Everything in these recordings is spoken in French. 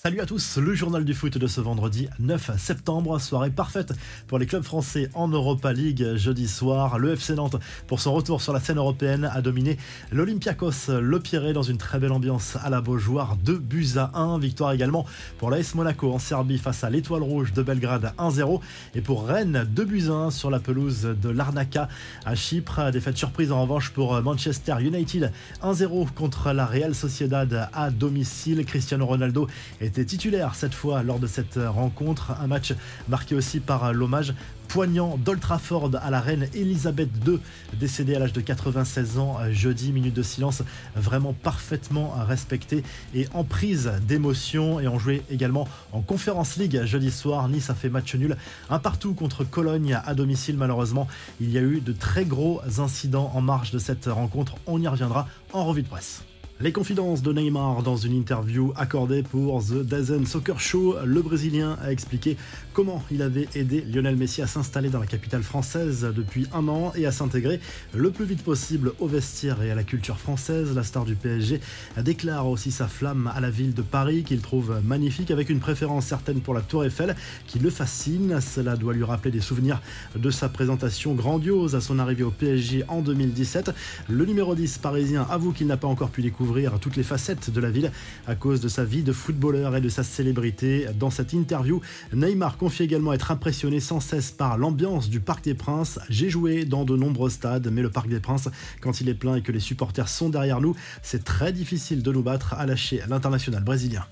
Salut à tous, le journal du foot de ce vendredi 9 septembre, soirée parfaite pour les clubs français en Europa League jeudi soir. Le FC Nantes, pour son retour sur la scène européenne, a dominé l'Olympiakos Le Pirée dans une très belle ambiance à la Beaujoire, 2 buts à 1. Victoire également pour l'AS Monaco en Serbie face à l'Étoile Rouge de Belgrade 1-0. Et pour Rennes, 2 buts à 1 sur la pelouse de l'Arnaca à Chypre. Défaite surprise en revanche pour Manchester United 1-0 contre la Real Sociedad à domicile. Cristiano Ronaldo est était titulaire cette fois lors de cette rencontre. Un match marqué aussi par l'hommage poignant d'Oltraford à la reine Elisabeth II, décédée à l'âge de 96 ans jeudi. Minute de silence vraiment parfaitement respectée et en prise d'émotion. Et on jouait également en Conférence League jeudi soir. Nice a fait match nul, un partout contre Cologne à domicile. Malheureusement, il y a eu de très gros incidents en marge de cette rencontre. On y reviendra en revue de presse. Les confidences de Neymar dans une interview accordée pour The Dazen Soccer Show, le Brésilien a expliqué comment il avait aidé Lionel Messi à s'installer dans la capitale française depuis un an et à s'intégrer le plus vite possible au vestiaire et à la culture française. La star du PSG déclare aussi sa flamme à la ville de Paris qu'il trouve magnifique avec une préférence certaine pour la Tour Eiffel qui le fascine. Cela doit lui rappeler des souvenirs de sa présentation grandiose à son arrivée au PSG en 2017. Le numéro 10 parisien avoue qu'il n'a pas encore pu découvrir toutes les facettes de la ville à cause de sa vie de footballeur et de sa célébrité. Dans cette interview, Neymar confie également être impressionné sans cesse par l'ambiance du Parc des Princes. J'ai joué dans de nombreux stades, mais le Parc des Princes, quand il est plein et que les supporters sont derrière nous, c'est très difficile de nous battre, à lâcher l'international brésilien.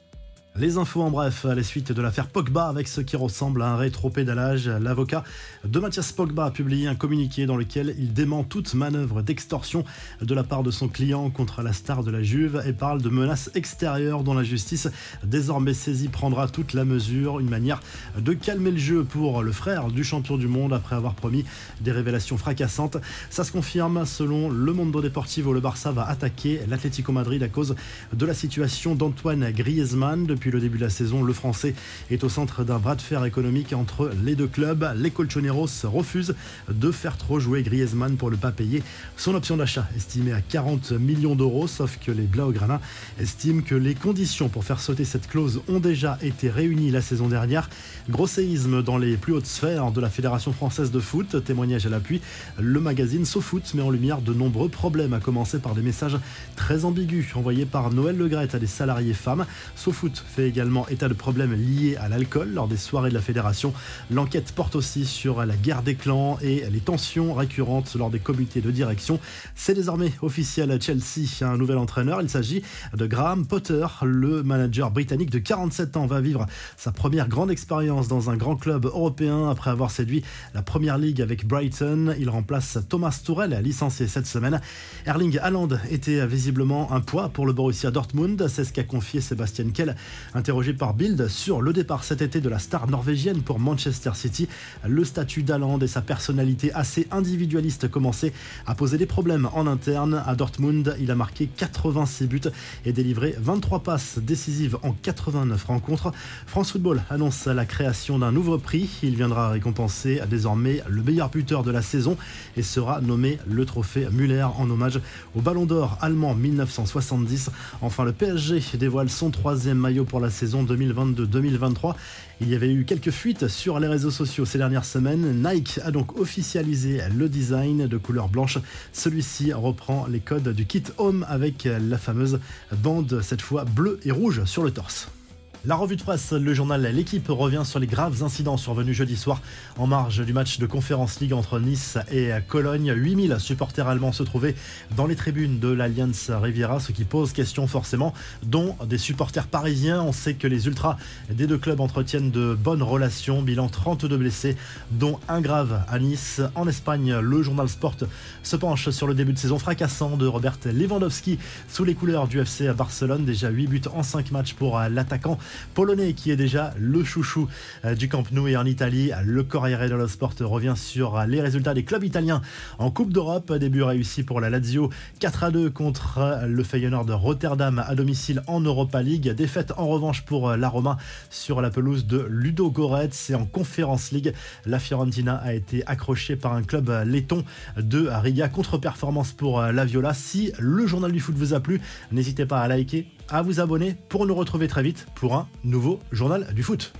Les infos en bref, à la suite de l'affaire Pogba avec ce qui ressemble à un rétro-pédalage. L'avocat de Mathias Pogba a publié un communiqué dans lequel il dément toute manœuvre d'extorsion de la part de son client contre la star de la Juve et parle de menaces extérieures dont la justice désormais saisie prendra toute la mesure. Une manière de calmer le jeu pour le frère du champion du monde après avoir promis des révélations fracassantes. Ça se confirme selon le Mondo Deportivo. Le Barça va attaquer l'Atlético Madrid à cause de la situation d'Antoine Griezmann depuis le début de la saison, le Français est au centre d'un bras de fer économique entre les deux clubs. Les Colchoneros refusent de faire trop jouer Griezmann pour ne pas payer son option d'achat, estimée à 40 millions d'euros, sauf que les Blaugrana estiment que les conditions pour faire sauter cette clause ont déjà été réunies la saison dernière. Gros séisme dans les plus hautes sphères de la Fédération française de foot, témoignage à l'appui, le magazine SoFoot met en lumière de nombreux problèmes, à commencer par des messages très ambigus envoyés par Noël Legrette à des salariés femmes. SoFoot fait également état de problèmes liés à l'alcool lors des soirées de la fédération. L'enquête porte aussi sur la guerre des clans et les tensions récurrentes lors des comités de direction. C'est désormais officiel à Chelsea, un nouvel entraîneur. Il s'agit de Graham Potter, le manager britannique de 47 ans, va vivre sa première grande expérience dans un grand club européen après avoir séduit la première ligue avec Brighton. Il remplace Thomas Tourel, licencié cette semaine. Erling Haaland était visiblement un poids pour le Borussia Dortmund. C'est ce qu'a confié Sébastien Kell Interrogé par Bild sur le départ cet été de la star norvégienne pour Manchester City, le statut d'Aland et sa personnalité assez individualiste commençaient à poser des problèmes en interne. À Dortmund, il a marqué 86 buts et délivré 23 passes décisives en 89 rencontres. France Football annonce la création d'un nouveau prix. Il viendra récompenser désormais le meilleur buteur de la saison et sera nommé le trophée Muller en hommage au Ballon d'Or allemand 1970. Enfin, le PSG dévoile son troisième maillot pour la saison 2022-2023. Il y avait eu quelques fuites sur les réseaux sociaux ces dernières semaines. Nike a donc officialisé le design de couleur blanche. Celui-ci reprend les codes du kit Home avec la fameuse bande, cette fois bleue et rouge sur le torse. La revue de presse, le journal L'équipe revient sur les graves incidents survenus jeudi soir en marge du match de conférence Ligue entre Nice et Cologne. 8000 supporters allemands se trouvaient dans les tribunes de l'Alliance Riviera, ce qui pose question forcément, dont des supporters parisiens. On sait que les ultras des deux clubs entretiennent de bonnes relations. Bilan 32 blessés, dont un grave à Nice. En Espagne, le journal Sport se penche sur le début de saison fracassant de Robert Lewandowski sous les couleurs du FC à Barcelone. Déjà 8 buts en 5 matchs pour l'attaquant polonais qui est déjà le chouchou euh, du Camp Nou et en Italie. Le Corriere dello Sport revient sur les résultats des clubs italiens en Coupe d'Europe. Début réussi pour la Lazio 4 à 2 contre le Feyenoord de Rotterdam à domicile en Europa League. Défaite en revanche pour la Roma sur la pelouse de Ludo Goretz et en Conference League. La Fiorentina a été accrochée par un club laiton de Riga. Contre-performance pour la Viola. Si le journal du foot vous a plu, n'hésitez pas à liker à vous abonner pour nous retrouver très vite pour un nouveau journal du foot.